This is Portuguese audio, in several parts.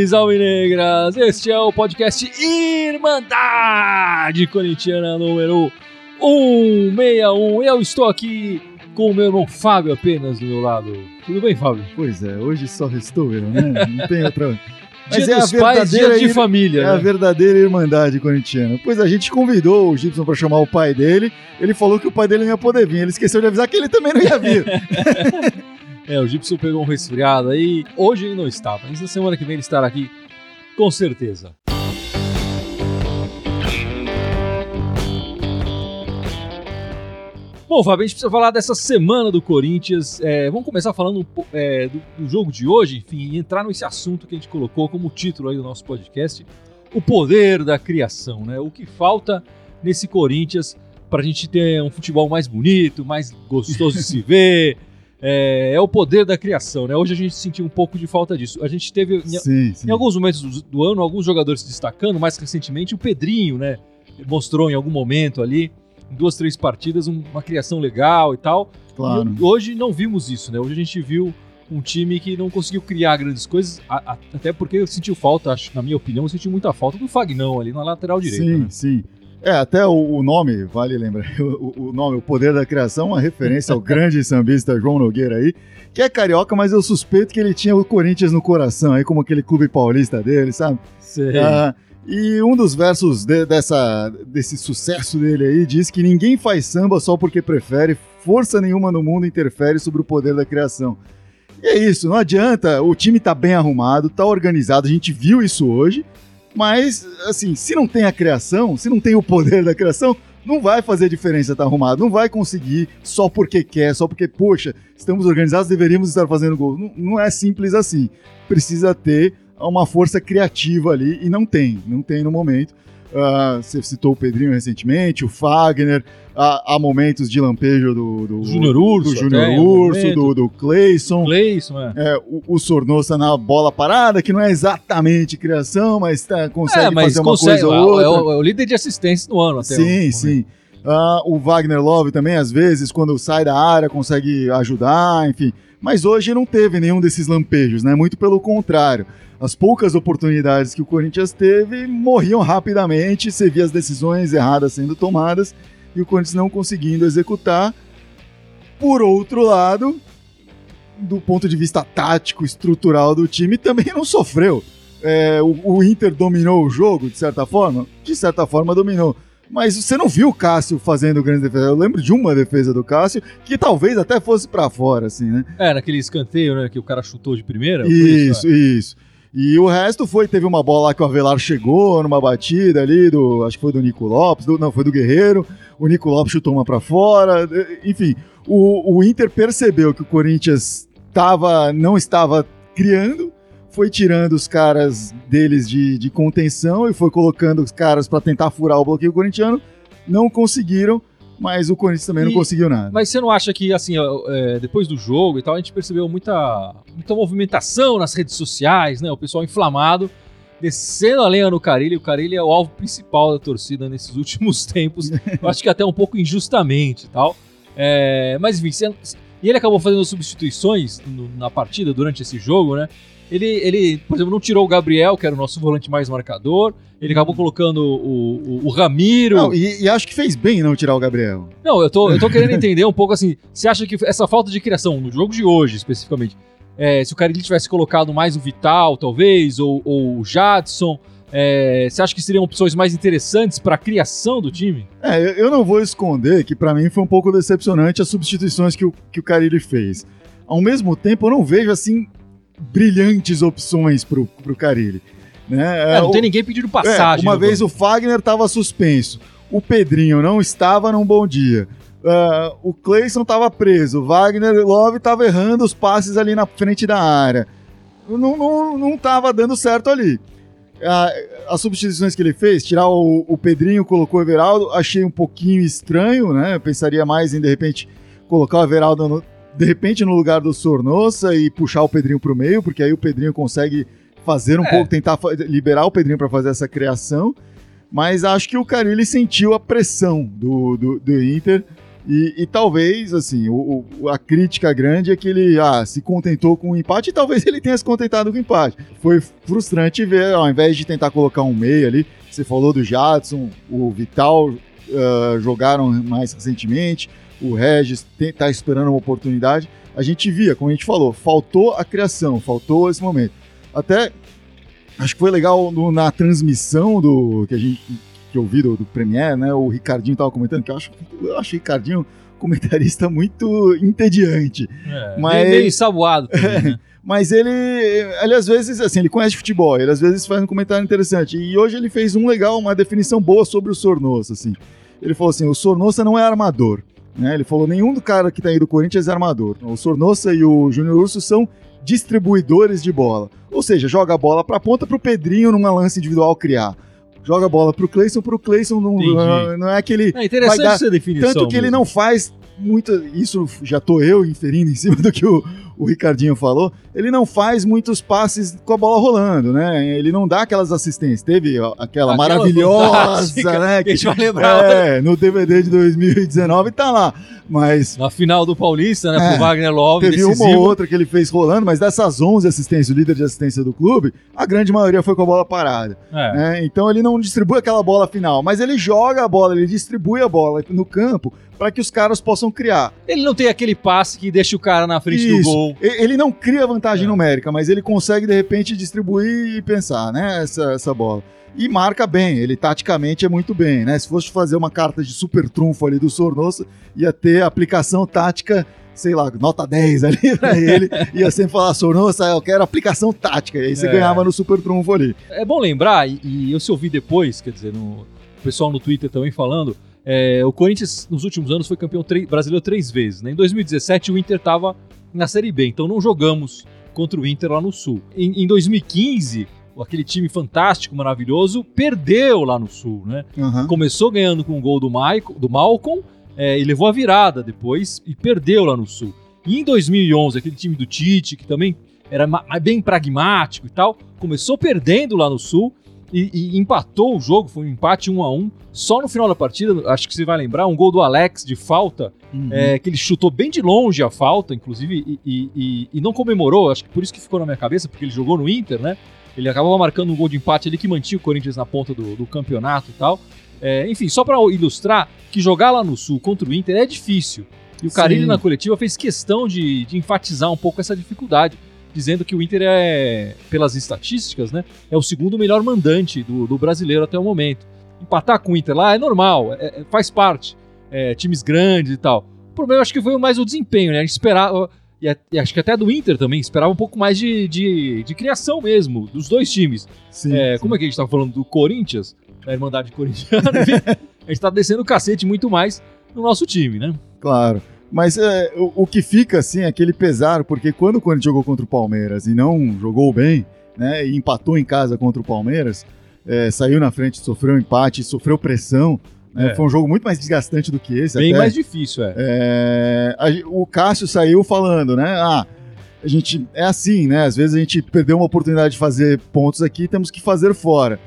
Alves Alvinegras! Este é o podcast Irmandade Corintiana número 161. Eu estou aqui com o meu irmão Fábio apenas do meu lado. Tudo bem, Fábio? Pois é, hoje só restou eu, né? Não tem outra. Mas dia é a pais, dia de família. É né? a verdadeira irmandade corintiana. Pois a gente convidou o Gibson para chamar o pai dele. Ele falou que o pai dele não ia poder vir. Ele esqueceu de avisar que ele também não ia vir. é, o Gibson pegou um resfriado aí. Hoje ele não está, mas na semana que vem ele estará aqui com certeza. Bom, Fábio, a gente precisa falar dessa semana do Corinthians. É, vamos começar falando é, do, do, jogo de hoje, enfim, e entrar nesse assunto que a gente colocou como título aí do nosso podcast: o poder da criação, né? O que falta nesse Corinthians para a gente ter um futebol mais bonito, mais gostoso de se ver. É, é, o poder da criação, né? Hoje a gente sentiu um pouco de falta disso. A gente teve, sim, em, sim. em alguns momentos do, do ano, alguns jogadores se destacando, mais recentemente o Pedrinho, né? Mostrou em algum momento ali em duas, três partidas, uma criação legal e tal. Claro. E hoje não vimos isso, né? Hoje a gente viu um time que não conseguiu criar grandes coisas, a, a, até porque sentiu falta, acho, na minha opinião, sentiu muita falta do Fagnão ali na lateral direita. Sim, né? sim. É, até o, o, nome, vale lembrar, o, o, nome, o Poder da Criação, uma referência ao grande sambista João Nogueira aí, que é carioca, mas eu suspeito que ele tinha o Corinthians no coração, aí como aquele clube paulista dele, sabe? Sim. Ah, e um dos versos de, dessa, desse sucesso dele aí diz que ninguém faz samba só porque prefere, força nenhuma no mundo interfere sobre o poder da criação. E é isso, não adianta, o time tá bem arrumado, tá organizado, a gente viu isso hoje, mas, assim, se não tem a criação, se não tem o poder da criação, não vai fazer diferença estar tá arrumado, não vai conseguir só porque quer, só porque, poxa, estamos organizados, deveríamos estar fazendo gol. Não, não é simples assim. Precisa ter uma força criativa ali e não tem, não tem no momento. Uh, você citou o Pedrinho recentemente, o Fagner, há, há momentos de lampejo do, do Júnior Urso, do, Junior Urso, do, do Cleison. Cleison é. é. o, o Sornosa na bola parada, que não é exatamente criação, mas tá, consegue é, mas fazer consegue, uma coisa ou outra. É o, é o, líder de assistência no ano até. Sim, sim. Uh, o Wagner Love também, às vezes, quando sai da área, consegue ajudar, enfim. Mas hoje não teve nenhum desses lampejos, né? Muito pelo contrário as poucas oportunidades que o Corinthians teve morriam rapidamente, você via as decisões erradas sendo tomadas e o Corinthians não conseguindo executar. Por outro lado, do ponto de vista tático, estrutural do time, também não sofreu. É, o, o, Inter dominou o jogo, de certa forma? De certa forma, dominou. Mas você não viu o Cássio fazendo grande defesa. Eu lembro de uma defesa do Cássio que talvez até fosse para fora, assim, né? É, naquele escanteio, né? Que o cara chutou de primeira. Isso, isso. isso. E o resto foi, teve uma bola lá que o Avelar chegou numa batida ali, do, acho que foi do Nico Lopes, do, não, foi do Guerreiro, o Nico Lopes chutou uma para fora, enfim, o, o Inter percebeu que o Corinthians tava, não estava criando, foi tirando os caras deles de, de contenção e foi colocando os caras para tentar furar o bloqueio corintiano, não conseguiram, mas o Corinthians também e, não conseguiu nada. Mas você não acha que, assim, é, depois do jogo e tal, a gente percebeu muita, muita movimentação nas redes sociais, né? O pessoal inflamado, descendo a lenha no Carilli. O Carilli é o alvo principal da torcida nesses últimos tempos. Eu acho que até um pouco injustamente e tal. É, mas, enfim, você, e ele acabou fazendo substituições no, na partida durante esse jogo, né? Ele, ele, por exemplo, não tirou o Gabriel, que era o nosso volante mais marcador. Ele acabou colocando o, o, o Ramiro. Não, e, e, acho que fez bem não tirar o Gabriel. Não, eu tô, eu tô querendo entender um pouco assim. Você acha que essa falta de criação, no jogo de hoje especificamente, é, se o Carilli tivesse colocado mais o Vital, talvez, ou, ou o Jadson, é, você acha que seriam opções mais interessantes para a criação do time? É, eu não vou esconder que para mim foi um pouco decepcionante as substituições que o, que o Carilli fez. Ao mesmo tempo, eu não vejo assim brilhantes opções pro, pro Carilli. Né? É, não tem ninguém pedindo passagem. É, uma vez o Fagner estava suspenso, o Pedrinho não estava num bom dia. Uh, o Cleison estava preso, o Wagner Love estava errando os passes ali na frente da área. Não, não, não tava dando certo ali. Uh, as substituições que ele fez, tirar o, o Pedrinho, colocou o Everaldo, achei um pouquinho estranho, né? Eu pensaria mais em, de repente, colocar o Everaldo no, de repente no lugar do Sornosa e puxar o Pedrinho para o meio, porque aí o Pedrinho consegue fazer um é. pouco, tentar liberar o Pedrinho para fazer essa criação. Mas acho que o Carilli sentiu a pressão do, do, do Inter E, e talvez, assim, o, o- a crítica grande é que ele ah, se contentou com o empate e talvez ele tenha se contentado com o empate. Foi frustrante ver, ao invés de tentar colocar um meio ali, você falou do Jadson, o Vital ah, jogaram mais recentemente, o Regis te- tá esperando uma oportunidade. A gente via, como a gente falou, faltou a criação, faltou esse momento. Até acho que foi legal no- na transmissão do que a gente que eu vi do, do Premiere, né? O Ricardinho tava comentando que eu acho, eu acho o Ricardinho comentarista muito entediante. É, Mas- meio, meio ensaboado também, né? Mas ele, ele às vezes, assim, ele conhece futebol, ele às vezes faz um comentário interessante. E hoje ele fez um legal, uma definição boa sobre o Sornosa, assim. Ele falou assim, o Sornosa não é armador, né? Ele falou, nenhum do cara que tá aí do Corinthians é armador. O Sornosa e o Júnior Urso são distribuidores de bola. Ou seja, joga a bola pra ponta pro Pedrinho numa lance individual criar. Joga a bola pro Cleison, pro Cleison não, Entendi. não é aquele É interessante essa definição. tanto que ele mesmo. não faz muito. Isso já tô eu inferindo em cima do que o, o Ricardinho falou. Ele não faz muitos passes com a bola rolando, né? Ele não dá aquelas assistências. Teve aquela, Aquela maravilhosa, né? que a gente vai lembrar. é, no DVD de 2019 tá lá. Mas Na final do Paulista, né? É, pro Wagner Love, teve uma decisivo. ou outra que ele fez rolando, mas dessas 11 assistências, o líder de assistência do clube, a grande maioria foi com a bola parada. É. né? Então ele não distribui aquela bola final, mas ele joga a bola, ele distribui a bola no campo para que os caras possam criar. Ele não tem aquele passe que deixa o cara na frente do Isso. gol. E- Ele não cria vantagem É. numérica, mas ele consegue de repente distribuir e pensar, né, essa, essa bola. E marca bem, ele taticamente é muito bem, né? Se fosse fazer uma carta de super trunfo ali do Sornosa, ia ter aplicação tática, sei lá, nota 10 ali pra ele, ia sempre falar, Sornosa, eu quero aplicação tática, e aí você É. ganhava no super trunfo ali. É bom lembrar, e, e eu se ouvi depois, quer dizer, no, o pessoal no Twitter também falando, é, o Corinthians nos últimos anos foi campeão brasileiro três vezes. Né? Em 2017 o Inter estava na Série B, então não jogamos contra o Inter lá no Sul. Em, em 2015, aquele time fantástico, maravilhoso, perdeu lá no Sul, né? Aham. Começou ganhando com o gol do, Maico, do Malcolm é, e levou a virada depois e perdeu lá no Sul. E em 2011, aquele time do Tite, que também era bem pragmático e tal, começou perdendo lá no Sul e, e empatou o jogo, foi um empate 1 a 1 Só no final da partida, acho que você vai lembrar, um gol do Alex de falta, Uhum. é, que ele chutou bem de longe a falta, inclusive, e, e- e- e não comemorou, acho que por isso que ficou na minha cabeça, porque ele jogou no Inter, né? Ele acabava marcando um gol de empate ali que mantinha o Corinthians na ponta do, do campeonato e tal. É, enfim, só para ilustrar que jogar lá no Sul contra o Inter é difícil. E o Carilli Sim. na coletiva fez questão de, de enfatizar um pouco essa dificuldade, dizendo que o Inter é, pelas estatísticas, né, é o segundo melhor mandante do, do brasileiro até o momento. Empatar com o Inter lá é normal, é- é- faz parte. É, times grandes e tal. O problema acho que foi mais o desempenho, né? A gente esperava, e, acho que até do Inter também, esperava um pouco mais de, de, de criação mesmo, dos dois times. Sim, É, sim. como é que a gente tá falando do Corinthians, da Irmandade Corintiana, a gente tá descendo o cacete muito mais no nosso time, né? Claro. Mas é, o, o que fica, assim, é aquele pesar, porque quando o Corinthians jogou contra o Palmeiras e não jogou bem, né, e empatou em casa contra o Palmeiras, é, saiu na frente, sofreu um empate, sofreu pressão, né, É. foi um jogo muito mais desgastante do que esse. Bem até. mais difícil, é. É, a o Cássio saiu falando, né, ah, a gente, é assim, né, às vezes a gente perdeu uma oportunidade de fazer pontos aqui, temos que fazer fora.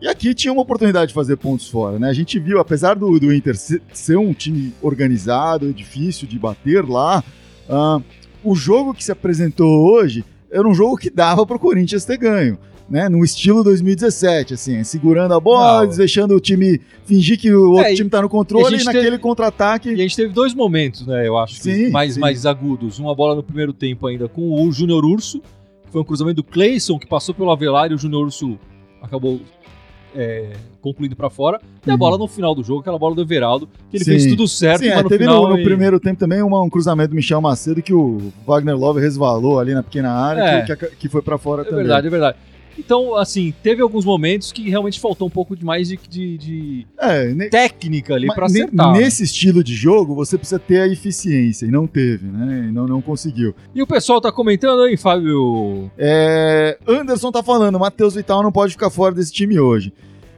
E aqui tinha uma oportunidade de fazer pontos fora, né? A gente viu, apesar do, do Inter ser, um time organizado, difícil de bater lá, ah, o jogo que se apresentou hoje era um jogo que dava para o Corinthians ter ganho. Né, no estilo 2017, assim, segurando a bola, Não. deixando o time fingir que o outro É, time tá no controle e, naquele contra-ataque. E a gente teve dois momentos, né, eu acho, que Sim, mais, sim. mais agudos. Uma bola no primeiro tempo ainda com o Júnior Urso, que foi um cruzamento do Cleison, que passou pelo Avelar e o Júnior Urso acabou é, concluindo pra fora. E a Uhum. bola no final do jogo, aquela bola do Everaldo, que ele Sim. fez tudo certo, Sim, é, mas no teve final... no, no ele- primeiro tempo também uma- um cruzamento do Michel Macedo que o Wagner Love resvalou ali na pequena área, É. que, que- que foi para fora É também. verdade, é verdade. Então, assim, teve alguns momentos que realmente faltou um pouco de mais de, de- de É, técnica ali ne- acertar. né? Nesse estilo de jogo, você precisa ter a eficiência, e não teve, né? E não, não conseguiu. E o pessoal tá comentando aí, Fábio. É, Anderson tá falando, Matheus Vital não pode ficar fora desse time hoje.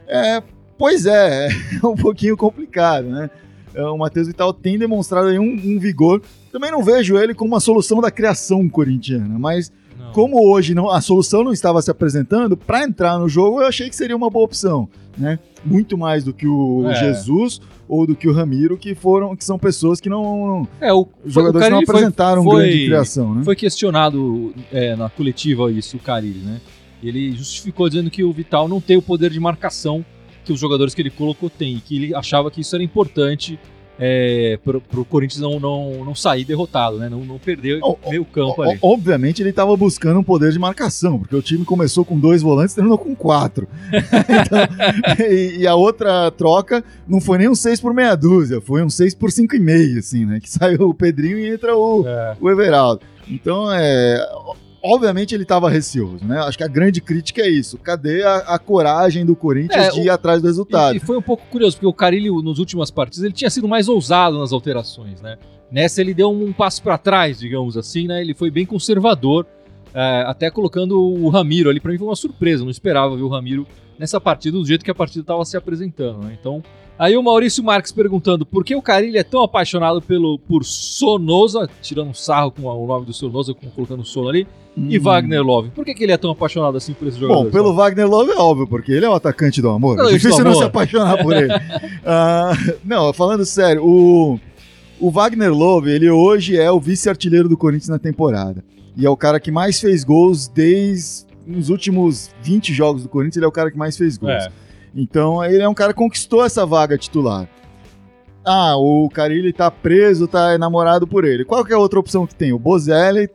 É, pois é, é um pouquinho complicado, né? É, O Matheus Vital tem demonstrado aí um, um vigor. Também não vejo ele como uma solução da criação corintiana, mas. Como hoje não, a solução não estava se apresentando, para entrar no jogo eu achei que seria uma boa opção, né? Muito mais do que o É. Jesus ou do que o Ramiro, que foram, que são pessoas que não, É, o, jogadores o não Carille foi- apresentaram foi, grande criação, né? Foi questionado é, na coletiva isso, o Carilli, né? Ele justificou dizendo que o Vital não tem o poder de marcação que os jogadores que ele colocou têm, e que ele achava que isso era importante é, para o Corinthians não, não, não sair derrotado, né? Não, não perder oh, meio campo O- ali. Obviamente ele estava buscando um poder de marcação, porque o time começou com dois volantes e terminou com quatro. Então, e, e a outra troca não foi nem um 6 por meia dúzia, foi um 6 por 5,5, assim, né? Que saiu o Pedrinho e entra o, É. o Everaldo. Então, é. Obviamente ele estava receoso, né? Acho que a grande crítica é isso. Cadê a, a coragem do Corinthians É, de o- ir atrás do resultado? E, e foi um pouco curioso, porque o Carilli, nas últimas partidas, ele tinha sido mais ousado nas alterações, né? Nessa ele deu um passo para trás, digamos assim, né? Ele foi bem conservador, é, até colocando o Ramiro ali. Para mim foi uma surpresa, não esperava ver o Ramiro nessa partida do jeito que a partida estava se apresentando, né? Então, aí o Maurício Marques perguntando por que o Carilli é tão apaixonado pelo, por Sonosa, tirando um sarro com o nome do Sonosa, colocando Sono ali, e Hum. Wagner Love. Por que, que ele é tão apaixonado assim por esse jogador? Bom, pelo Wagner Love é óbvio, porque ele é o atacante do amor. Não, É difícil do não amor. se apaixonar por ele. Ah, não, falando sério, o, o Wagner Love, ele hoje é o vice-artilheiro do Corinthians na temporada. E é o cara que mais fez gols desde os últimos 20 jogos do Corinthians, ele é o cara que mais fez gols. É. Então, ele é um cara que conquistou essa vaga titular. Ah, o Carilli tá preso, tá enamorado por ele. Qual que é a outra opção que tem? O Bozelli,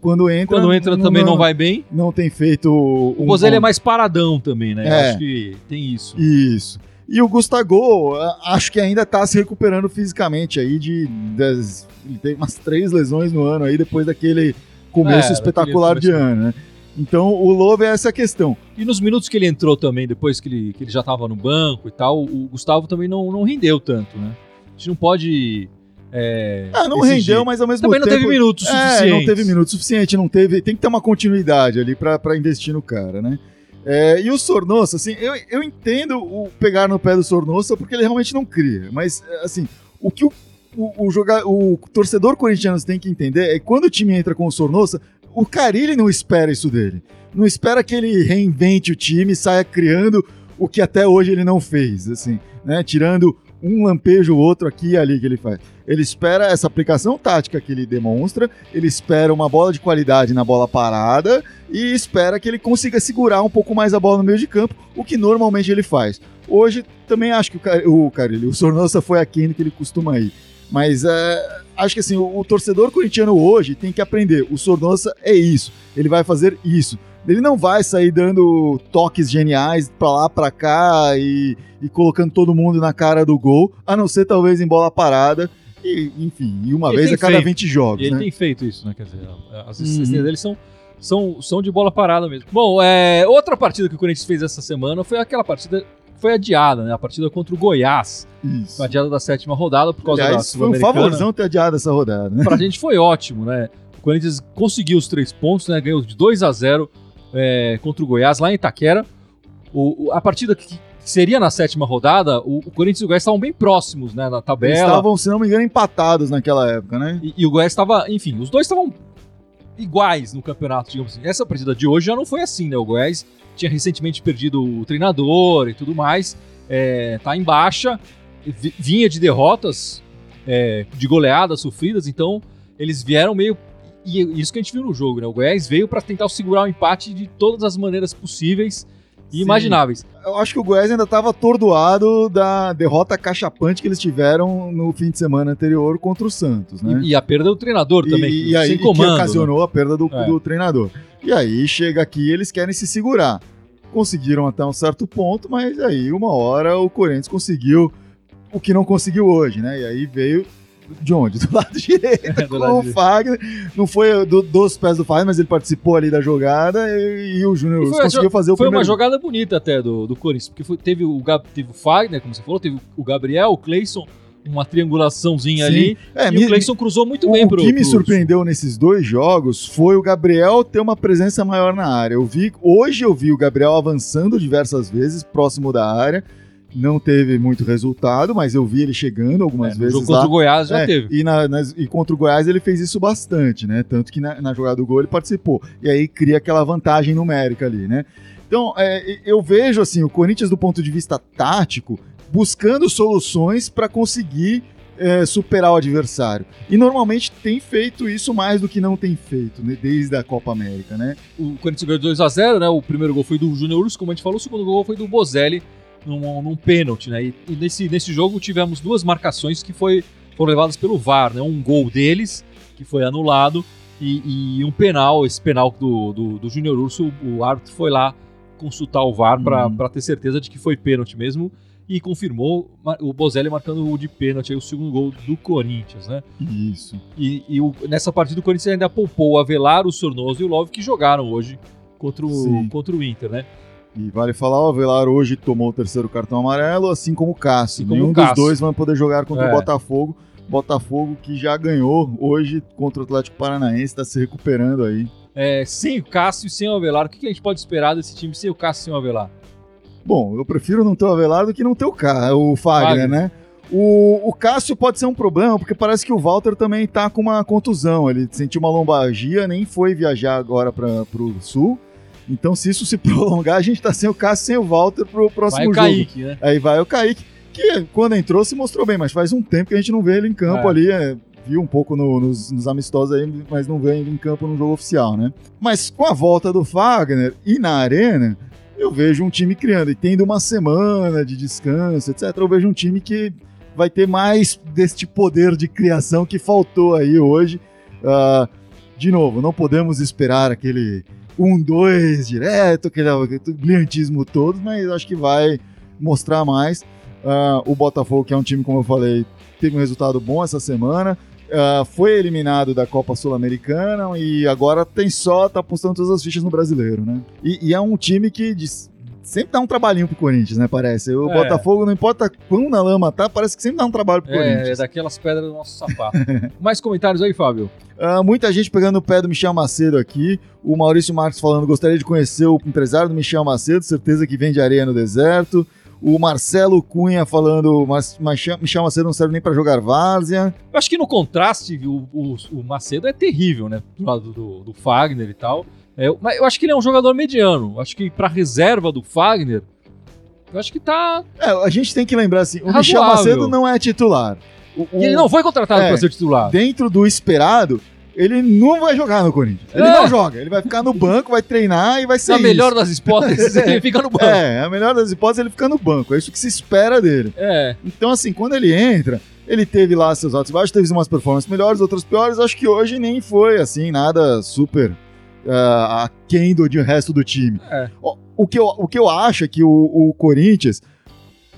quando entra... Quando entra também não vai bem. Não tem feito... O um Bozelli bom- é mais paradão também, né? Eu É. acho que tem isso. Isso. E o Gustavo, acho que ainda tá se recuperando fisicamente aí de. Das, ele tem umas três lesões no ano aí, depois daquele começo É, espetacular de ano, né? Então o Love é essa questão. E nos minutos que ele entrou também, depois que ele, que ele já estava no banco e tal, o Gustavo também não, não rendeu tanto, né? A gente não pode. é, Ah, não exigir. rendeu, mas ao mesmo Também não tempo. teve minutos É, suficientes. não teve minuto suficiente, não teve. Tem que ter uma continuidade ali pra investir no cara, né? É, e o Sornosa, assim, eu, eu entendo o pegar no pé do Sornosa porque ele realmente não cria. Mas, é, assim, o que o, o, o, joga- o torcedor corintiano tem que entender é que quando o time entra com o Sornosa, o Carilli não espera isso dele. Não espera que ele reinvente o time saia criando o que até hoje ele não fez, assim, né? Tirando um lampejo ou outro aqui e ali que ele faz. Ele espera essa aplicação tática que ele demonstra, ele espera uma bola de qualidade na bola parada e espera que ele consiga segurar um pouco mais a bola no meio de campo, o que normalmente ele faz. Hoje também acho que o, Car o Carilli, o Sornosa foi do que ele costuma ir. Mas é, acho que assim, o, o torcedor corintiano hoje tem que aprender. O Sornosa é isso. Ele vai fazer isso. Ele não vai sair dando toques geniais pra lá, pra cá e, e colocando todo mundo na cara do gol, a não ser talvez em bola parada. E, enfim, e uma Ele vez a cada feito. 20 E jogos. ele né? tem feito isso, né? Quer dizer, as Uhum. assistências dele são, são, são de bola parada mesmo. Bom, é, outra partida que o Corinthians fez essa semana foi aquela partida. Foi adiada, né? A partida contra o Goiás. Isso. Foi adiada da sétima rodada por causa da Aliás, foi um favorzão ter adiado essa rodada, né? pra gente foi ótimo, né? O Corinthians conseguiu os três pontos, né? Ganhou de 2 a 0 é, contra o Goiás lá em Itaquera. O, o- a partida que seria na sétima rodada, o, o Corinthians e o Goiás estavam bem próximos, né? Na Eles tabela. estavam, se não me engano, empatados naquela época, né? E, e o Goiás estava, enfim, os dois estavam iguais no campeonato, digamos assim. Essa partida de hoje já não foi assim, né? O Goiás tinha recentemente perdido o treinador e tudo mais, é, tá em baixa, vi- vinha de derrotas, é, de goleadas sofridas, então eles vieram meio. E isso que a gente viu no jogo, né? O Goiás veio para tentar segurar o empate de todas as maneiras possíveis. Imagináveis. Eu acho que o Goiás ainda estava atordoado da derrota cachapante que eles tiveram no fim de semana anterior contra o Santos, né? E, e a perda do treinador também, E, que- e aí sem que comando. né? ocasionou a perda do, É. do treinador. E aí chega aqui eles querem se segurar. Conseguiram até um certo ponto, mas aí uma hora o Corinthians conseguiu o que não conseguiu hoje, né? E aí veio de onde? Do lado direito Do com lado o direito. Fagner. Não foi do- dos pés do Fagner, mas ele participou ali da jogada e, e o Júnior foi uma conseguiu fazer o Foi uma primeiro. jogada bonita até do, do Corinthians, porque foi- teve, o, teve o Fagner, como você falou, teve o Gabriel, o Cleison, uma triangulaçãozinha Sim. ali, É, e me- o Cleison cruzou muito o, bem o pro que me pro- surpreendeu nesses dois jogos foi o Gabriel ter uma presença maior na área. Eu vi, hoje eu vi o Gabriel avançando diversas vezes próximo da área não teve muito resultado, mas eu vi ele chegando algumas É, vezes jogo lá. contra o Goiás já É, teve. E, na- nas- e contra o Goiás ele fez isso bastante, né? Tanto que na, na jogada do gol ele participou. E aí cria aquela vantagem numérica ali, né? Então, é, eu vejo assim, o Corinthians do ponto de vista tático, buscando soluções para conseguir é, superar o adversário. E normalmente tem feito isso mais do que não tem feito, né? Desde a Copa América, né? O Corinthians ganhou 2x0, né? O primeiro gol foi do Júnior Urso, como a gente falou, o segundo gol foi do Bozelli num, num pênalti, né? E, e nesse, nesse jogo tivemos duas marcações que foi, foram levadas pelo VAR, né? Um gol deles, que foi anulado, e, e um penal, esse penal do, do, do Júnior Urso, o árbitro foi lá consultar o VAR Uhum. para ter certeza de que foi pênalti mesmo. E confirmou o Bozelli marcando o de pênalti, aí, o segundo gol do Corinthians, né? Isso. E, e o- nessa partida o Corinthians ainda poupou o Avelar, o Sornoso e o Love que jogaram hoje contra o, Sim. contra o Inter, né? E vale falar, o Avelar hoje tomou o terceiro cartão amarelo, assim como o Cássio. Nenhum o Cássio. dos dois vai poder jogar contra É. o Botafogo. Botafogo que já ganhou hoje contra o Atlético Paranaense, está se recuperando aí. É, sem o Cássio e sem o Avelar, o que a gente pode esperar desse time sem o Cássio e sem o Avelar? Bom, eu prefiro não ter o Avelar do que não ter o, Cá, o Fagner, Fagner. né? O, o Cássio pode ser um problema, porque parece que o Walter também tá com uma contusão. Ele sentiu uma lombalgia, nem foi viajar agora para pro sul. Então, se isso se prolongar, a gente tá sem o Cássio sem o Walter pro Vai próximo o jogo. Kaique, né? Aí vai o Kaique, que quando entrou se mostrou bem, mas faz um tempo que a gente não vê ele em campo É. ali. é, viu um pouco no- nos, nos amistosos aí, mas não vê ele em campo no jogo oficial, né? Mas com a volta do Fagner e na arena, eu vejo um time criando. E tendo uma semana de descanso, etc., eu vejo um time que vai ter mais deste poder de criação que faltou aí hoje. Ah, de novo, não podemos esperar aquele 1-2 direto, aquele, aquele brilhantismo todo, mas acho que vai mostrar mais. Ah, o Botafogo, que é um time, como eu falei, teve um resultado bom essa semana. ah, foi eliminado da Copa Sul-Americana e agora tem só, tá apostando todas as fichas no brasileiro, né? E, e é um time que sempre dá um trabalhinho pro Corinthians, né? Parece. O É. Botafogo, não importa quão na lama tá, parece que sempre dá um trabalho pro É, é Corinthians. daquelas pedras do nosso sapato. Mais comentários aí, Fábio? Ah, muita gente pegando o pé do Michel Macedo aqui. O Maurício Marques falando: gostaria de conhecer o empresário do Michel Macedo, certeza que vende areia no deserto. O Marcelo Cunha falando: "Mas- Michel Michel Macedo não serve nem para jogar várzea. Eu acho que no contraste, o, o- o Macedo é terrível, né? Do lado do, do Fagner e tal. É, mas eu acho que ele é um jogador mediano. Eu Acho que pra reserva do Fagner, eu acho que tá. É, a gente tem que lembrar assim: o Razoável. Michel Macedo não é titular. O- o- ele não foi contratado É. pra ser titular. Dentro do esperado, ele não vai jogar no Corinthians. Ele É. não joga. Ele vai ficar no banco, vai treinar e vai ser. Na isso. melhor das hipóteses, ele fica no banco. É, a melhor das hipóteses ele fica no banco. É isso que se espera dele. É. Então, assim, quando ele entra, ele teve lá seus altos e baixos, teve umas performances melhores, outras piores. Acho que hoje nem foi, assim, nada super uh, aquém do de resto do time. É. O, o que eu, o que eu acho é que o, o Corinthians,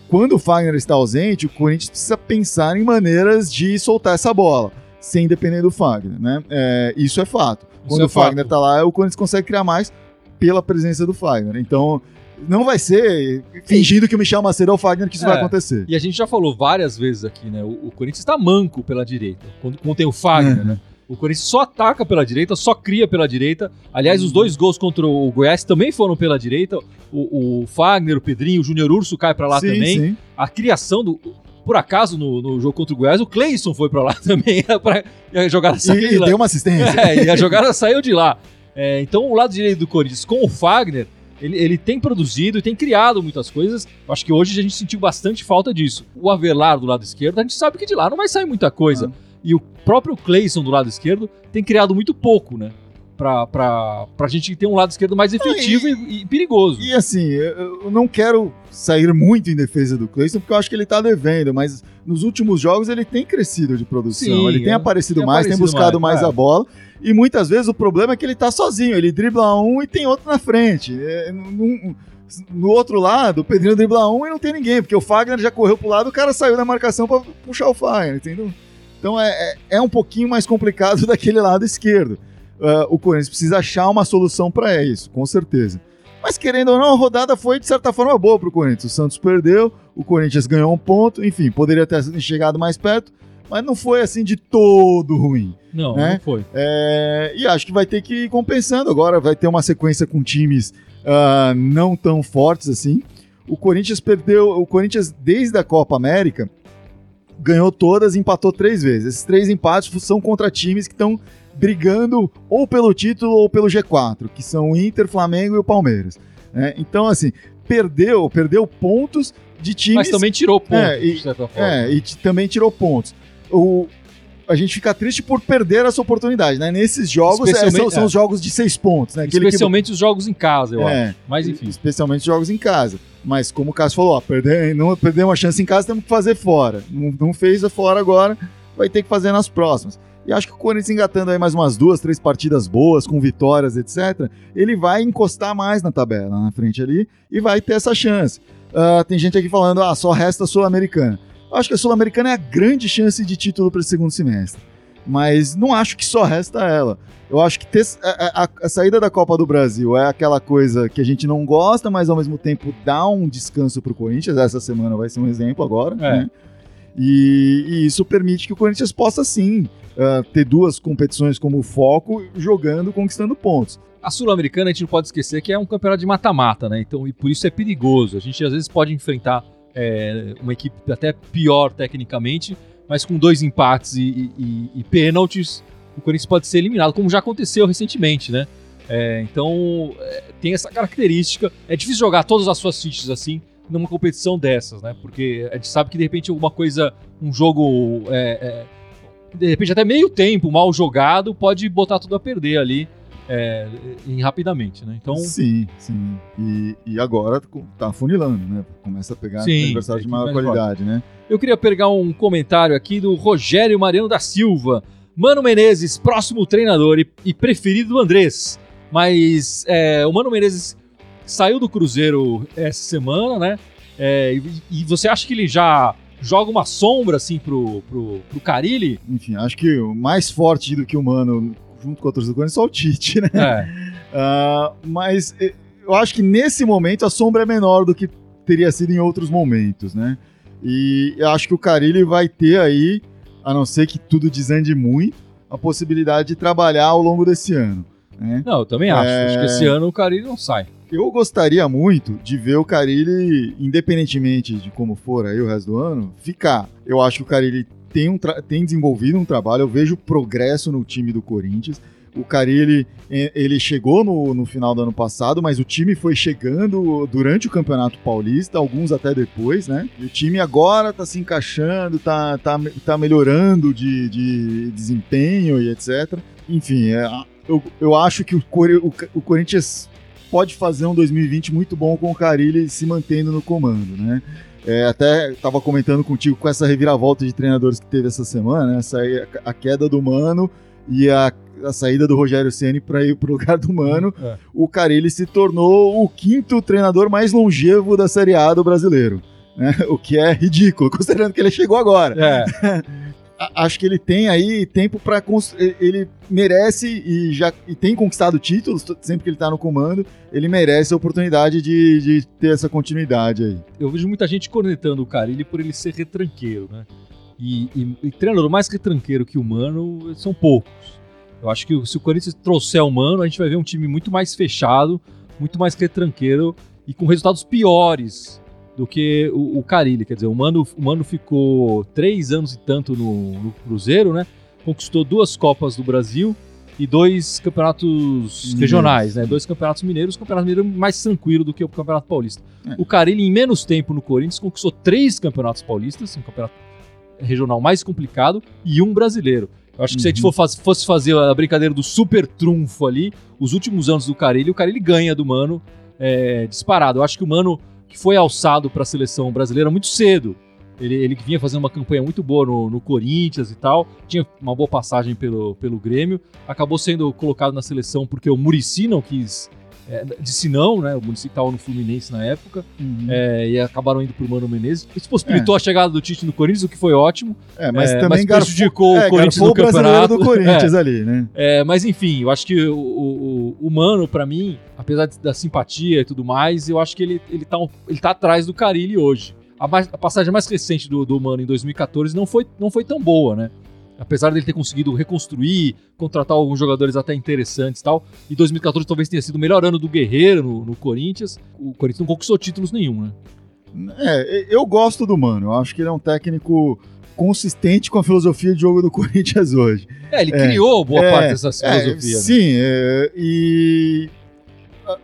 quando o Fagner está ausente, o Corinthians precisa pensar em maneiras de soltar essa bola, sem depender do Fagner, né? É, isso é fato. Quando é o Fagner fato. tá lá, o Corinthians consegue criar mais pela presença do Fagner. Então, não vai ser fingindo que o Michel Macedo é o Fagner que isso É. vai acontecer. E a gente já falou várias vezes aqui, né? O, o Corinthians está manco pela direita. Quando, quando tem o Fagner, Uhum. né? O Corinthians só ataca pela direita, só cria pela direita. Aliás, os dois gols contra o Goiás também foram pela direita. O, o Fagner, o Pedrinho, o Júnior Urso cai pra lá Sim, também. sim. A criação do. Por acaso, no, no jogo contra o Goiás, o Cleison foi pra lá também. pra, e a jogada saiu E, lá. deu uma assistência. É, e a jogada saiu de lá. É, então, o lado direito do Corinthians com o Fagner, ele, ele tem produzido e tem criado muitas coisas. Eu acho que hoje a gente sentiu bastante falta disso. O Avelar do lado esquerdo, a gente sabe que de lá não vai sair muita coisa. E o próprio Cleison do lado esquerdo tem criado muito pouco, né? Pra, pra, pra gente ter um lado esquerdo mais efetivo e, e perigoso. E assim, eu não quero sair muito em defesa do Cleison, porque eu acho que ele tá devendo, mas nos últimos jogos ele tem crescido de produção. Sim, ele tem é. aparecido Tem mais, tem aparecido buscado mais, mais, é. a bola. E muitas vezes o problema é que ele tá sozinho. Ele dribla um e tem outro na frente. É, no outro lado, o Pedrinho dribla um e não tem ninguém, porque o Fagner já correu pro lado, o cara saiu da marcação pra puxar o Fagner, entendeu? Então é, é, é um pouquinho mais complicado daquele lado esquerdo. Ah, o Corinthians precisa achar uma solução para isso, com certeza. Mas querendo ou não, a rodada foi de certa forma boa pro Corinthians. O Santos perdeu, o Corinthians ganhou um ponto, enfim, poderia ter chegado mais perto, mas não foi assim de todo ruim. Não, né? não foi. É, e acho que vai ter que ir compensando agora, vai ter uma sequência com times ah, não tão fortes assim. o Corinthians perdeu. O Corinthians, desde a Copa América, ganhou todas e empatou três vezes. Esses três empates são contra times que estão brigando ou pelo título ou pelo G4, que são o Inter, Flamengo e o Palmeiras. né? então, assim, perdeu, perdeu pontos de times. Mas também tirou pontos, É, e- de certa forma. É, e também tirou pontos. O, a gente fica triste por perder essa oportunidade, né? Nesses jogos, é, Especialmente- são, são é. os jogos de seis pontos, né? Aquele que- Especialmente os jogos em casa, eu É. acho. Mas enfim. Especialmente os jogos em casa. Mas como o Cássio falou, ó, perder, não perder uma chance em casa, temos que fazer fora. Não, não fez fora agora, vai ter que fazer nas próximas. E acho que o Corinthians engatando aí mais umas duas, três partidas boas, com vitórias, etc., ele vai encostar mais na tabela, na frente ali, e vai ter essa chance. Ah, tem gente aqui falando, ah, só resta a Sul-Americana. Acho que a Sul-Americana é a grande chance de título para esse segundo semestre. Mas não acho que só resta ela. Eu acho que ter, a, a- a saída da Copa do Brasil é aquela coisa que a gente não gosta, mas ao mesmo tempo dá um descanso pro Corinthians. Essa semana vai ser um exemplo agora, É. né? E, e isso permite que o Corinthians possa sim ah, ter duas competições como foco, jogando, conquistando pontos. A Sul-Americana a gente não pode esquecer que é um campeonato de mata-mata, né? Então, e por isso é perigoso. A gente às vezes pode enfrentar é, uma equipe até pior tecnicamente, mas com dois empates e, e- e- pênaltis, o Corinthians pode ser eliminado, como já aconteceu recentemente, né? É, então, é, tem essa característica. É difícil jogar todas as suas fichas assim numa competição dessas, né? Porque a gente sabe que de repente alguma coisa, um jogo, é, é, de repente até meio tempo mal jogado, pode botar tudo a perder ali é, em- rapidamente, né? Então, Sim, sim. E, e agora tá funilando, né? Começa a pegar Sim, adversários de maior qualidade, né? eu queria pegar um comentário aqui do Rogério Mariano da Silva. Mano Menezes, próximo treinador e, e preferido do Andrés. Mas é, o Mano Menezes saiu do Cruzeiro essa semana, né? É, e, e você acha que ele já joga uma sombra assim pro, pro, pro Carilli? Enfim, acho que o mais forte do que o Mano, junto com torcida do Corinthians, é só o Tite, né? É, Ah, mas eh, eu acho que nesse momento a sombra é menor do que teria sido em outros momentos, né? E eu acho que o Carilli vai ter aí, a não ser que tudo desande muito, a possibilidade de trabalhar ao longo desse ano. Né? não, eu também acho. É. Acho que esse ano o Carilli não sai. Eu gostaria muito de ver o Carilli, independentemente de como for aí o resto do ano, ficar. Eu acho que o Carilli tem, um tem desenvolvido um trabalho, eu vejo progresso no time do Corinthians. O Carilli, eh, ele chegou no, no final do ano passado, mas o time foi chegando durante o Campeonato Paulista, alguns até depois, né? E o time agora tá se encaixando, tá, tá, tá melhorando de, de desempenho e etc. Enfim, é, eu, eu acho que o, o, o Corinthians pode fazer um 2020 muito bom com o Carilli se mantendo no comando, né? É, até estava comentando contigo com essa reviravolta de treinadores que teve essa semana, né? Essa, a queda do Mano e a, a saída do Rogério Ceni para ir para o lugar do Mano, É. o Carilli se tornou o quinto treinador mais longevo da Série A do brasileiro. Né? O que é ridículo, considerando que ele chegou agora. É, acho que ele tem aí tempo para ele merece e já e tem conquistado títulos sempre que ele tá no comando ele merece a oportunidade de, de ter essa continuidade aí eu vejo muita gente cornetando o Carilli por ele ser retranqueiro, né? E, e, e treinador mais retranqueiro que o Mano são poucos. Eu acho que se o Corinthians trouxer o Mano, a gente vai ver um time muito mais fechado, muito mais retranqueiro e com resultados piores do que o, o Carilli. Quer dizer, o Mano, o Mano ficou três anos e tanto no, no Cruzeiro, né? Conquistou duas Copas do Brasil e dois campeonatos Mineiros. regionais, né? Dois campeonatos mineiros, o campeonato mineiro mais tranquilo do que o campeonato paulista. É. O Carilli, em menos tempo no Corinthians, conquistou três campeonatos paulistas, um campeonato regional mais complicado, e um brasileiro. Eu acho que se a gente Uhum. faz- fosse fazer a brincadeira do super trunfo ali, os últimos anos do Carilli, o Carilli ganha do Mano é, disparado. Eu acho que o Mano que foi alçado para a seleção brasileira muito cedo. Ele, ele vinha fazendo uma campanha muito boa no, no Corinthians e tal, tinha uma boa passagem pelo, pelo Grêmio, acabou sendo colocado na seleção porque o Murici não quis, é, disse não, né? O Murici estava no Fluminense na época, é, e acabaram indo pro Mano Menezes. Isso possibilitou a chegada do Tite no Corinthians, o que foi ótimo, é, mas É, também mas garfou- prejudicou o é, Corinthians no o campeonato. do Corinthians ali né é, mas enfim, eu acho que o, o, o Mano, pra mim, apesar de- da simpatia e tudo mais, eu acho que ele, ele, tá, um- ele tá atrás do Carilli hoje. A, mais- a passagem mais recente do, do Mano em 2014 não foi, não foi tão boa, né? Apesar dele ter conseguido reconstruir, contratar alguns jogadores até interessantes e tal, e 2014 talvez tenha sido o melhor ano do Guerreiro no, no Corinthians, o Corinthians não conquistou títulos nenhum, né? É, eu gosto do Mano, eu acho que ele é um técnico consistente com a filosofia de jogo do Corinthians hoje. É, ele é, criou boa é, parte dessa filosofia. É, sim, é, e...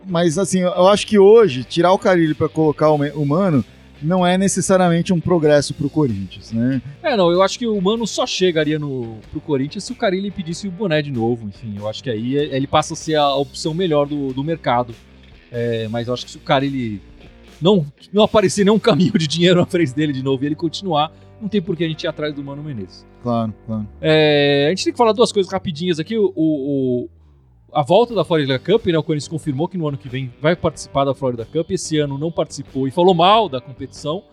Mas assim, eu acho que hoje, tirar o Carilli para colocar o Mano não é necessariamente um progresso pro Corinthians, né? É, não, eu acho que o Mano só chegaria no, pro Corinthians se o Carilli pedisse o boné de novo, enfim, eu acho que aí ele passa a ser a opção melhor do, do mercado. É, mas eu acho que se o Carilli não, não aparecer nenhum caminho de dinheiro na frente dele de novo e ele continuar, não tem por que a gente ir atrás do Mano Menezes. Claro, claro. É, a gente tem que falar duas coisas rapidinhas aqui. O, o, a volta da Florida Cup, né? O Corinthians confirmou que no ano que vem vai participar da Florida Cup. Esse ano não participou e falou mal da competição,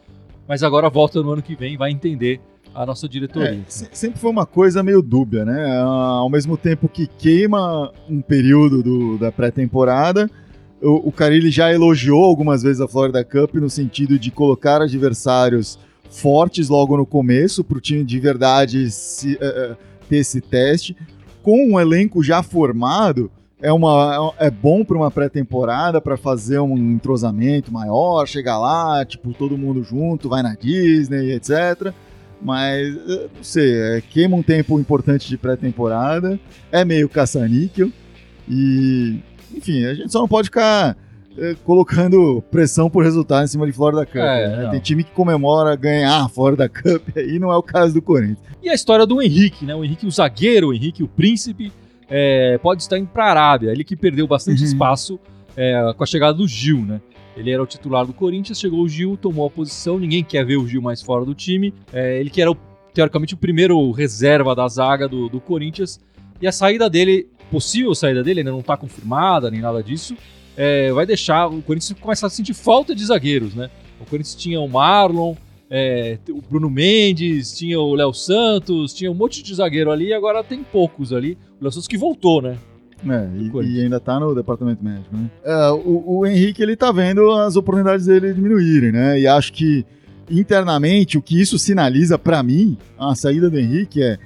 mas agora volta no ano que vem vai entender a nossa diretoria. É, sempre foi uma coisa meio dúbia, né? Ao mesmo tempo que queima um período do, da pré-temporada, o, o Carilli já elogiou algumas vezes a Florida Cup no sentido de colocar adversários fortes logo no começo para o time de verdade se, uh, ter esse teste com um elenco já formado, é, uma, é bom para uma pré-temporada, para fazer um entrosamento maior, chegar lá, tipo, todo mundo junto, vai na Disney, etc. Mas, não sei, é, queima um tempo importante de pré-temporada, é meio caça-níquel, e, enfim, a gente só não pode ficar colocando pressão por resultado em cima de Florida Cup. É, né? Tem time que comemora ganhar a Florida Cup e não é o caso do Corinthians. E a história do Henrique, né? O Henrique, o zagueiro, o Henrique, o príncipe, é, pode estar indo para a Arábia. Ele que perdeu bastante uhum. espaço é, com a chegada do Gil, né? Ele era o titular do Corinthians, chegou o Gil, tomou a posição, ninguém quer ver o Gil mais fora do time. É, ele que era, o, teoricamente, o primeiro reserva da zaga do, do Corinthians. E a saída dele, possível saída dele, ainda não está confirmada nem nada disso, é, vai deixar o Corinthians começar a sentir falta de zagueiros, né? O Corinthians tinha o Marlon, é, o Bruno Mendes, tinha o Léo Santos, tinha um monte de zagueiro ali, e agora tem poucos ali. O Léo Santos que voltou, né? É, e, e, ainda tá no departamento médico, né? É, o, o, Henrique, ele tá vendo as oportunidades dele diminuírem, né? E acho que internamente o que isso sinaliza para mim, a saída do Henrique é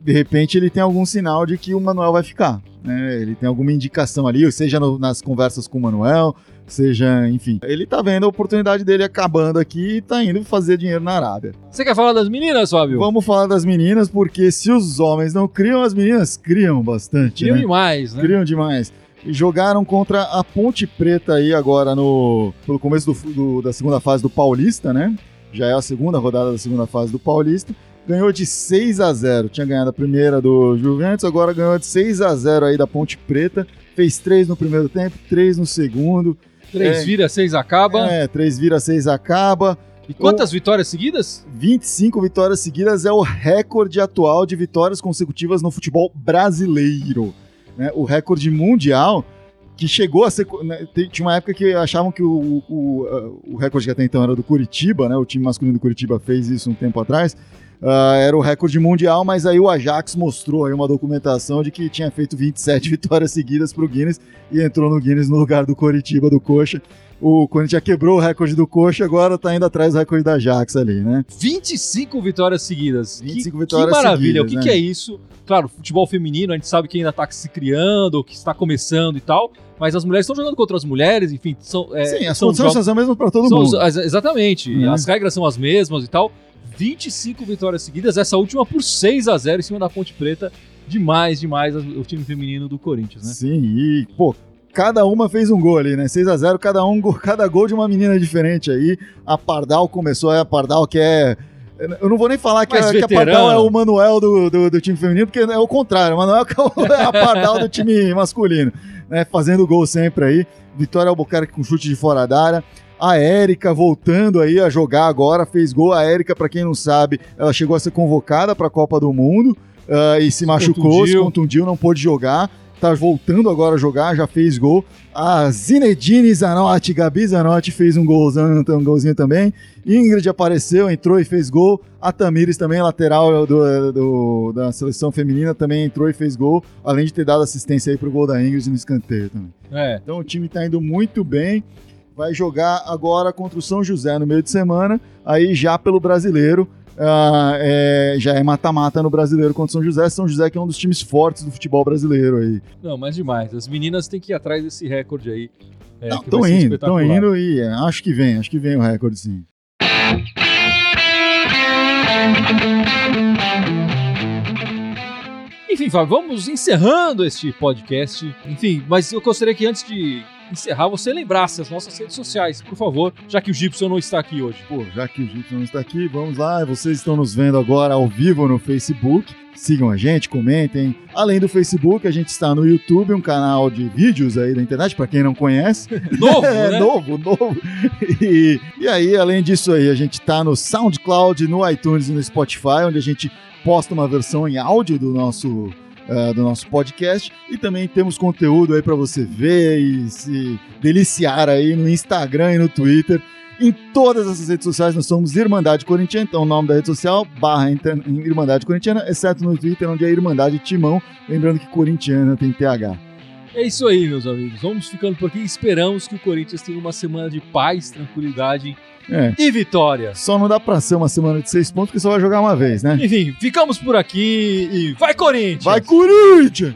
de repente ele tem algum sinal de que o Manuel vai ficar. Né? Ele tem alguma indicação ali, seja no, nas conversas com o Manuel, seja, enfim. Ele tá vendo a oportunidade dele acabando aqui e tá indo fazer dinheiro na Arábia. Você quer falar das meninas, Fábio? Vamos falar das meninas, porque se os homens não criam, as meninas criam bastante. Criam né? demais, né? Criam demais. E jogaram contra a Ponte Preta aí agora no pelo começo do, do, da segunda fase do Paulista, né? Já é a segunda rodada da segunda fase do Paulista ganhou de 6 a 0 Tinha ganhado a primeira do Juventus, agora ganhou de 6 a 0 aí da Ponte Preta. Fez 3 no primeiro tempo, 3 no segundo. 3 é, vira, 6 acaba. É, 3 vira, 6 acaba. E quantas o, vitórias seguidas? 25 vitórias seguidas é o recorde atual de vitórias consecutivas no futebol brasileiro. Né? O recorde mundial que chegou a ser. Né, tinha uma época que achavam que o, o, o recorde que até então era do Curitiba, né? O time masculino do Curitiba fez isso um tempo atrás. Uh, era o recorde mundial, mas aí o Ajax mostrou aí uma documentação de que tinha feito 27 vitórias seguidas para o Guinness e entrou no Guinness no lugar do Coritiba do Coxa. O Corinthians já quebrou o recorde do Coxa, agora está indo atrás do recorde da Ajax ali, né? 25 vitórias seguidas. 25 que, vitórias que maravilha. Seguidas, o que, né? que, é isso? Claro, futebol feminino, a gente sabe que ainda está se criando, que está começando e tal, mas as mulheres estão jogando contra as mulheres, enfim, são. É, Sim, as condições são as mesmas para todo são, mundo. Exatamente. Uhum. As regras são as mesmas e tal. 25 vitórias seguidas, essa última por 6 a 0 em cima da Ponte Preta. Demais, demais o time feminino do Corinthians, né? Sim, e, pô, cada uma fez um gol ali, né? 6 a 0 cada um, cada gol de uma menina diferente aí. A Pardal começou, é a Pardal que é eu não vou nem falar que, a, que a Pardal é o Manuel do, do, do, time feminino, porque é o contrário. O Manuel é a Pardal do time masculino, né? Fazendo gol sempre aí. Vitória Albuquerque com chute de fora da área. A Érica voltando aí a jogar agora, fez gol. A Érica, para quem não sabe, ela chegou a ser convocada para a Copa do Mundo uh, e se machucou, contundiu. se contundiu, não pôde jogar. Tá voltando agora a jogar, já fez gol. A Zinedine Zanotti, Gabi Zanotti fez um golzinho, um golzinho também. Ingrid apareceu, entrou e fez gol. A Tamires também, lateral do, do, da seleção feminina, também entrou e fez gol. Além de ter dado assistência aí pro gol da Ingrid no escanteio também. É. Então o time tá indo muito bem vai jogar agora contra o São José no meio de semana, aí já pelo brasileiro. Ah, é, já é mata-mata no brasileiro contra São José. São José que é um dos times fortes do futebol brasileiro aí. Não, mas demais. As meninas têm que ir atrás desse recorde aí. É, Estão ser indo, estão indo e é, acho que vem, acho que vem o recorde sim. Enfim, Fábio, vamos encerrando este podcast. Enfim, mas eu gostaria que antes de encerrar, você lembrasse as nossas redes sociais, por favor, já que o Gibson não está aqui hoje. Pô, já que o Gibson não está aqui, vamos lá. Vocês estão nos vendo agora ao vivo no Facebook. Sigam a gente, comentem. Além do Facebook, a gente está no YouTube, um canal de vídeos aí da internet, para quem não conhece. Novo, é, né? novo, novo. E, e aí, além disso aí, a gente tá no SoundCloud, no iTunes e no Spotify, onde a gente posta uma versão em áudio do nosso, eh, do nosso podcast. E também temos conteúdo aí para você ver e se deliciar aí no Instagram e no Twitter. Em todas essas redes sociais nós somos Irmandade Corintiana, então o nome da rede social, barra Irmandade Corintiana, exceto no Twitter, onde é Irmandade Timão, lembrando que Corintiana tem TH. É isso aí, meus amigos. Vamos ficando por aqui. Esperamos que o Corinthians tenha uma semana de paz, tranquilidade é. E vitória. Só não dá pra ser uma semana de seis pontos, porque só vai jogar uma vez, né? Enfim, ficamos por aqui e vai, Corinthians! Vai, Corinthians!